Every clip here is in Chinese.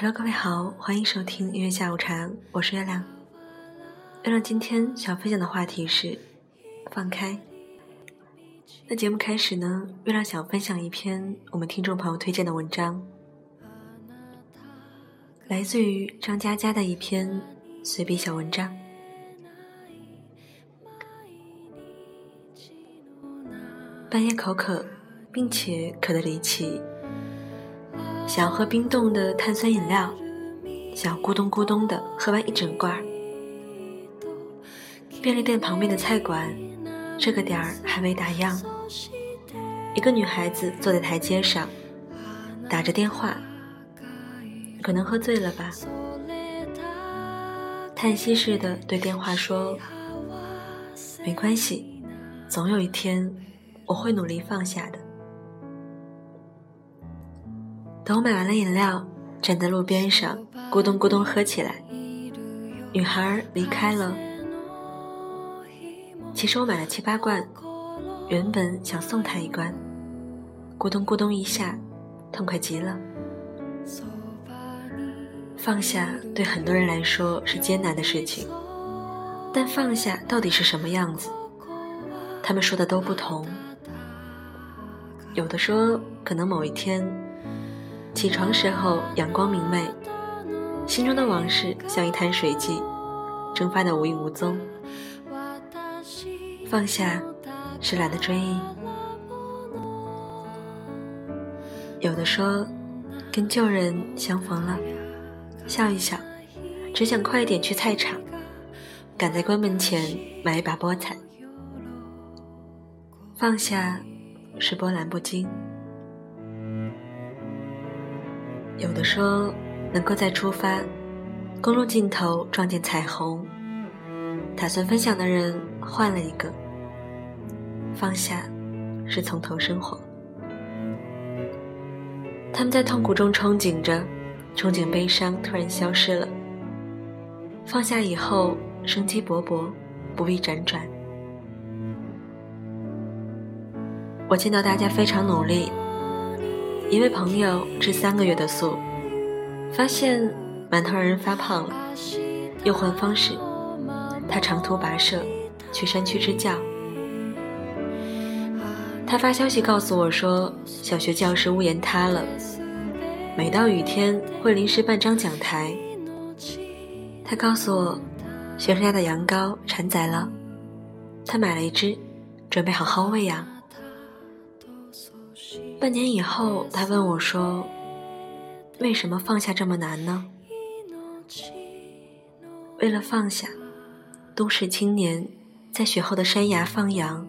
Hello，各位好，欢迎收听音乐下午茶，我是月亮。月亮今天想分享的话题是放开。那节目开始呢，月亮想分享一篇我们听众朋友推荐的文章，来自于张嘉佳的一篇随笔小文章。半夜口渴，并且渴得离奇。想喝冰冻的碳酸饮料，想咕咚咕咚的喝完一整罐。便利店旁边的菜馆，这个点儿还未打烊。一个女孩子坐在台阶上，打着电话，可能喝醉了吧，叹息似的对电话说：“没关系，总有一天我会努力放下的。”等我买完了饮料，站在路边上，咕咚咕咚喝起来。女孩离开了。其实我买了七八罐，原本想送她一罐。咕咚咕咚一下，痛快极了。放下对很多人来说是艰难的事情，但放下到底是什么样子？他们说的都不同。有的说，可能某一天。起床时候阳光明媚，心中的往事像一滩水迹，蒸发的无影无踪。放下是懒得追忆。有的说跟旧人相逢了，笑一笑，只想快一点去菜场，赶在关门前买一把菠菜。放下是波澜不惊。有的说，能够再出发，公路尽头撞见彩虹。打算分享的人换了一个，放下，是从头生活。他们在痛苦中憧憬着，憧憬悲伤突然消失了。放下以后，生机勃勃，不必辗转。我见到大家非常努力。一位朋友吃三个月的素，发现馒头让人发胖了，又换方式，他长途跋涉去山区支教。他发消息告诉我说，小学教室屋檐塌了，每到雨天会临时办张讲台。他告诉我，学生家的羊羔产崽了，他买了一只，准备好好喂养。半年以后，他问我说：“为什么放下这么难呢？”为了放下，都市青年在雪后的山崖放羊，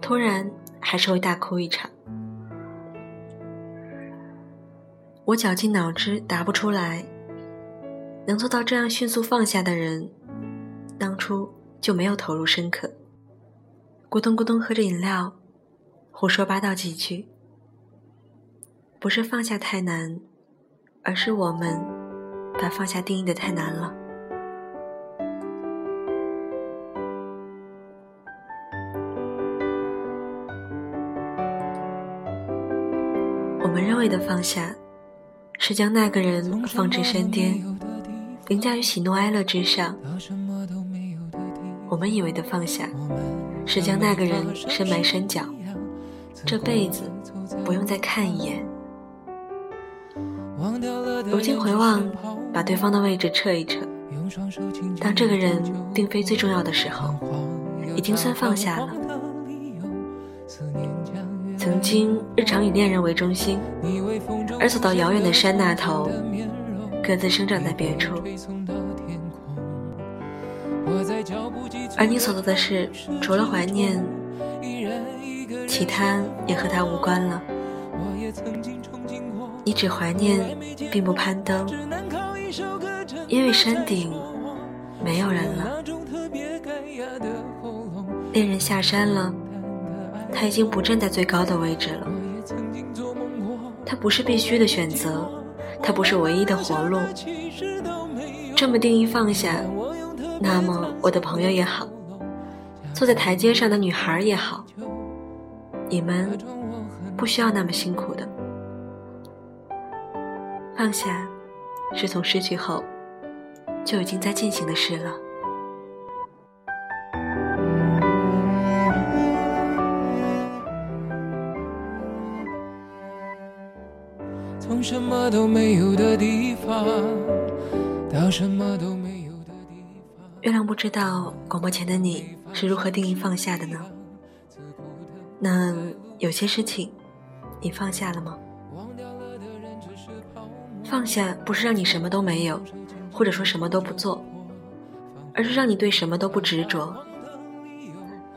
突然还是会大哭一场。我绞尽脑汁答不出来。能做到这样迅速放下的人，当初就没有投入深刻，咕咚咕咚喝着饮料，胡说八道几句。不是放下太难，而是我们把放下定义的太难了。我们认为的放下，是将那个人放置山巅，凌驾于喜怒哀乐之上；我们以为的放下，是将那个人深埋山脚，这辈子不用再看一眼。如今回望，把对方的位置撤一撤。当这个人并非最重要的时候，已经算放下了。曾经日常以恋人为中心，而走到遥远的山那头，各自生长在别处。而你所做的事，除了怀念，其他也和他无关了。你只怀念，并不攀登，因为山顶没有人了。恋人下山了，他已经不站在最高的位置了。他不是必须的选择，他不是唯一的活路。这么定义放下，那么我的朋友也好，坐在台阶上的女孩也好，你们不需要那么辛苦。放下，是从失去后就已经在进行的事了。从什么都没有的地方到什么都没有的地方。月亮不知道广播前的你是如何定义放下的呢？那有些事情，你放下了吗？放下不是让你什么都没有，或者说什么都不做，而是让你对什么都不执着。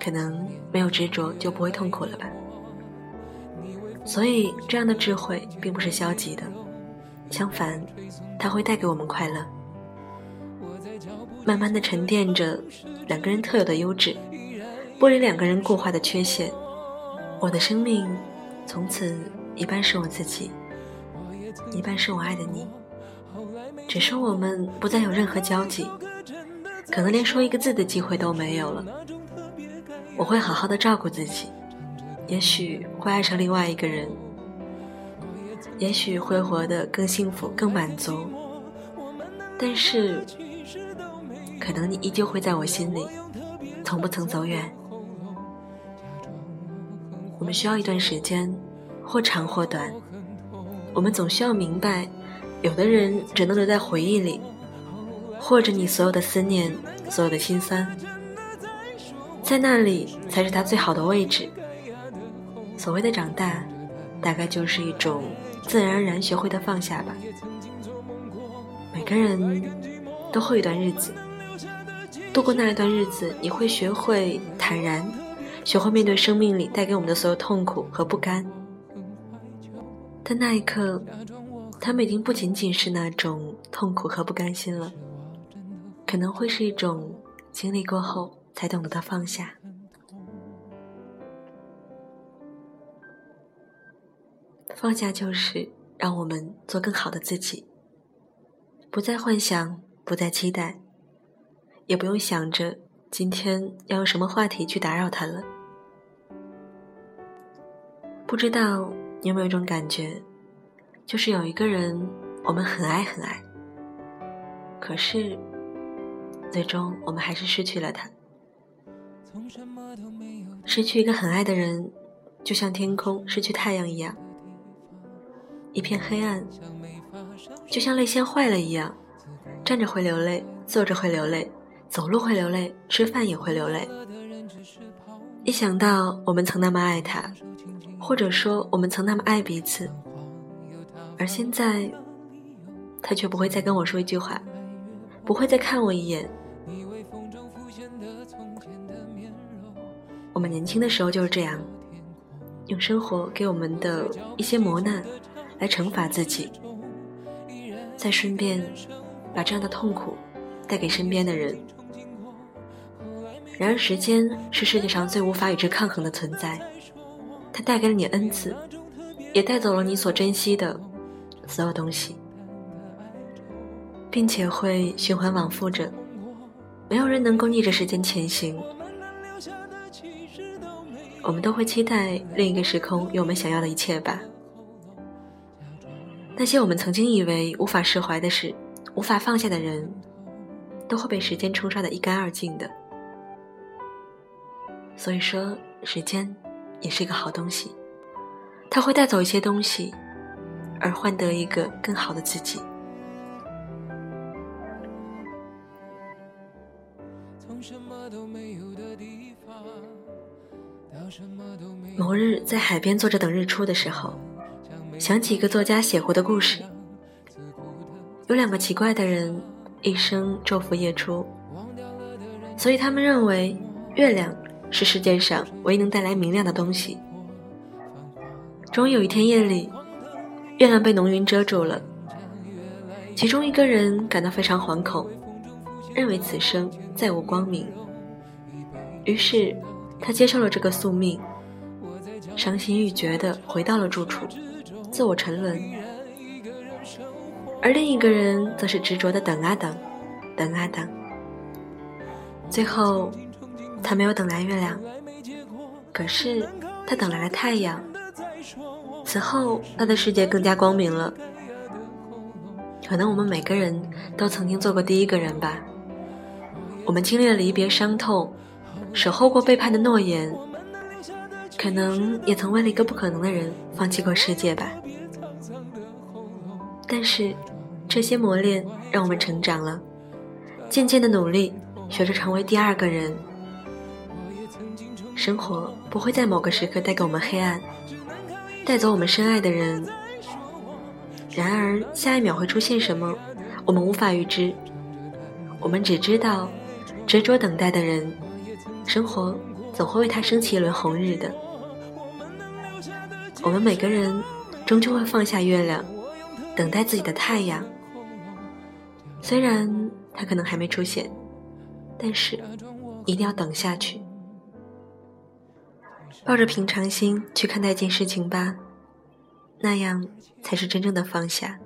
可能没有执着就不会痛苦了吧。所以，这样的智慧并不是消极的，相反，它会带给我们快乐。慢慢的沉淀着两个人特有的优质，剥离两个人固化的缺陷。我的生命从此一半是我自己，一半是我爱的你。只是我们不再有任何交集，可能连说一个字的机会都没有了。我会好好的照顾自己。也许会爱上另外一个人，也许会活得更幸福、更满足，但是，可能你依旧会在我心里，从不曾走远。我们需要一段时间，或长或短。我们总需要明白，有的人只能留在回忆里，或者你所有的思念、所有的心酸，在那里才是他最好的位置。所谓的长大，大概就是一种自然而然学会的放下吧。每个人都会一段日子，度过那一段日子，你会学会坦然，学会面对生命里带给我们的所有痛苦和不甘。但那一刻，他们已经不仅仅是那种痛苦和不甘心了，可能会是一种经历过后才懂得的放下。放下就是让我们做更好的自己，不再幻想，不再期待，也不用想着今天要用什么话题去打扰他了。不知道你有没有一种感觉，就是有一个人我们很爱很爱，可是最终我们还是失去了他。失去一个很爱的人，就像天空失去太阳一样。一片黑暗，就像泪腺坏了一样，站着会流泪，坐着会流泪，走路会流泪，吃饭也会流泪。一想到我们曾那么爱他，或者说我们曾那么爱彼此，而现在他却不会再跟我说一句话，不会再看我一眼。我们年轻的时候就是这样，用生活给我们的一些磨难。来惩罚自己，再顺便把这样的痛苦带给身边的人。然而，时间是世界上最无法与之抗衡的存在，它带给了你恩赐，也带走了你所珍惜的所有东西，并且会循环往复着。没有人能够逆着时间前行。我们都会期待另一个时空有我们想要的一切吧。那些我们曾经以为无法释怀的事，无法放下的人，都会被时间冲刷的一干二净的。所以说，时间也是一个好东西，它会带走一些东西，而换得一个更好的自己。某日在海边坐着等日出的时候。想起一个作家写过的故事，有两个奇怪的人，一生昼伏夜出，所以他们认为月亮是世界上唯一能带来明亮的东西。终于有一天夜里，月亮被浓云遮住了，其中一个人感到非常惶恐，认为此生再无光明，于是他接受了这个宿命，伤心欲绝地回到了住处。自我沉沦，而另一个人则是执着的等啊等，等啊等。最后，他没有等来月亮，可是他等来了太阳。此后，他的世界更加光明了。可能我们每个人都曾经做过第一个人吧。我们经历了离别伤痛，守候过背叛的诺言，可能也曾为了一个不可能的人放弃过世界吧。但是，这些磨练让我们成长了，渐渐的努力，学着成为第二个人。生活不会在某个时刻带给我们黑暗，带走我们深爱的人。然而，下一秒会出现什么，我们无法预知。我们只知道，执着等待的人，生活总会为他升起一轮红日的。我们每个人终究会放下月亮，等待自己的太阳。虽然他可能还没出现，但是一定要等下去。抱着平常心去看待一件事情吧，那样才是真正的放下。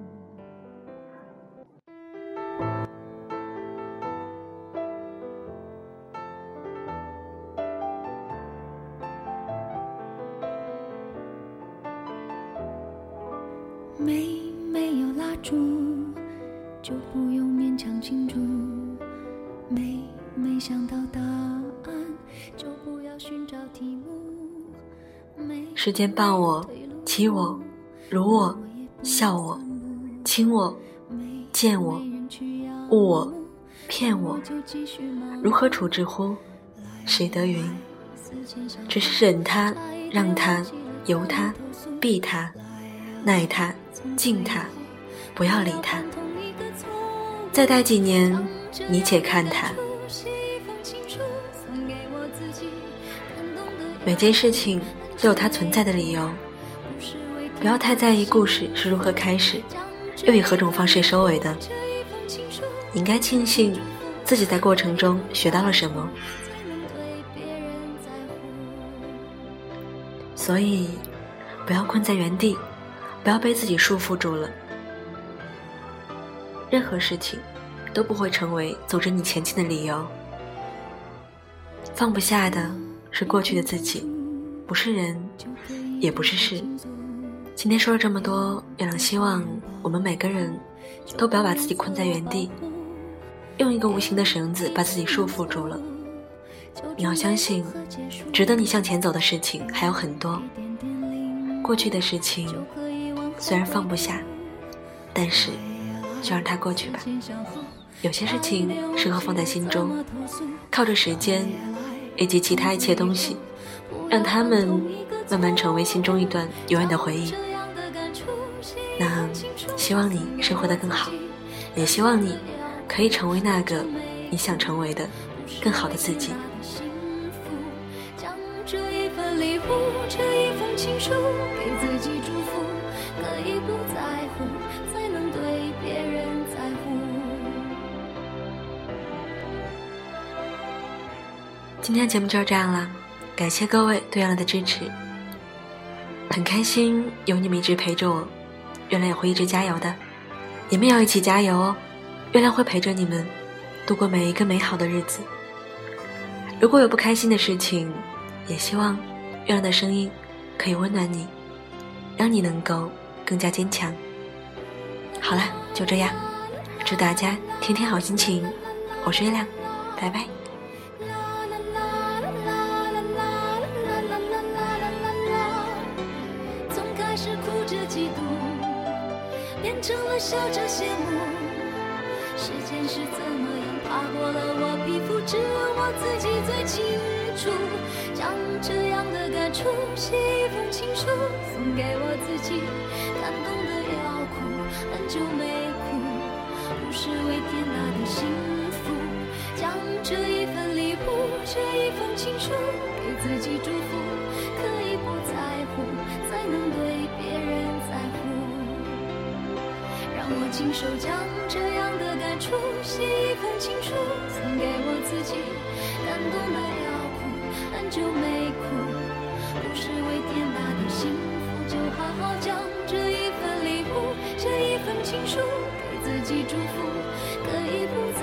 没没有蜡烛，就不用勉强庆祝；没没想到答案，就不要寻找题。时间抱我，欺我，辱我，笑我，亲我，见我，误我，骗我，如何处置乎？谁得云？只是忍他，让他，由他，避他，耐他，敬他，不要理他。再待几年，你且看他。每件事情。都有它存在的理由，不要太在意故事是如何开始，又以何种方式收尾的。应该庆幸自己在过程中学到了什么。所以，不要困在原地，不要被自己束缚住了。任何事情都不会成为阻止你前进的理由。放不下的是过去的自己。不是人，也不是事。今天说了这么多，月亮希望我们每个人都不要把自己困在原地，用一个无形的绳子把自己束缚住了。你要相信，值得你向前走的事情还有很多。过去的事情虽然放不下，但是就让它过去吧。有些事情适合放在心中，靠着时间以及其他一切东西。让他们慢慢成为心中一段永远的回忆。那希望你生活的更好，也希望你可以成为那个你想成为的更好的自己。今天节目就是这样了。感谢各位对月亮的支持，很开心有你们一直陪着我，月亮也会一直加油的，你们要一起加油哦！月亮会陪着你们度过每一个美好的日子。如果有不开心的事情，也希望月亮的声音可以温暖你，让你能够更加坚强。好了，就这样，祝大家天天好心情。我是月亮，拜拜。笑着羡慕，时间是怎么样爬过了我皮肤，只有我自己最清楚。将这样的感触写一封情书，送给我自己，感动的要哭，很久没哭，不是为天大的幸福。将这一份礼物，这一封情书，给自己祝福，我亲手将这样的感触写一封情书，送给我自己，感动的要哭，很久没哭，不是为天大的幸福，就好好将这一份礼物，写一份情书，给自己祝福。可以不再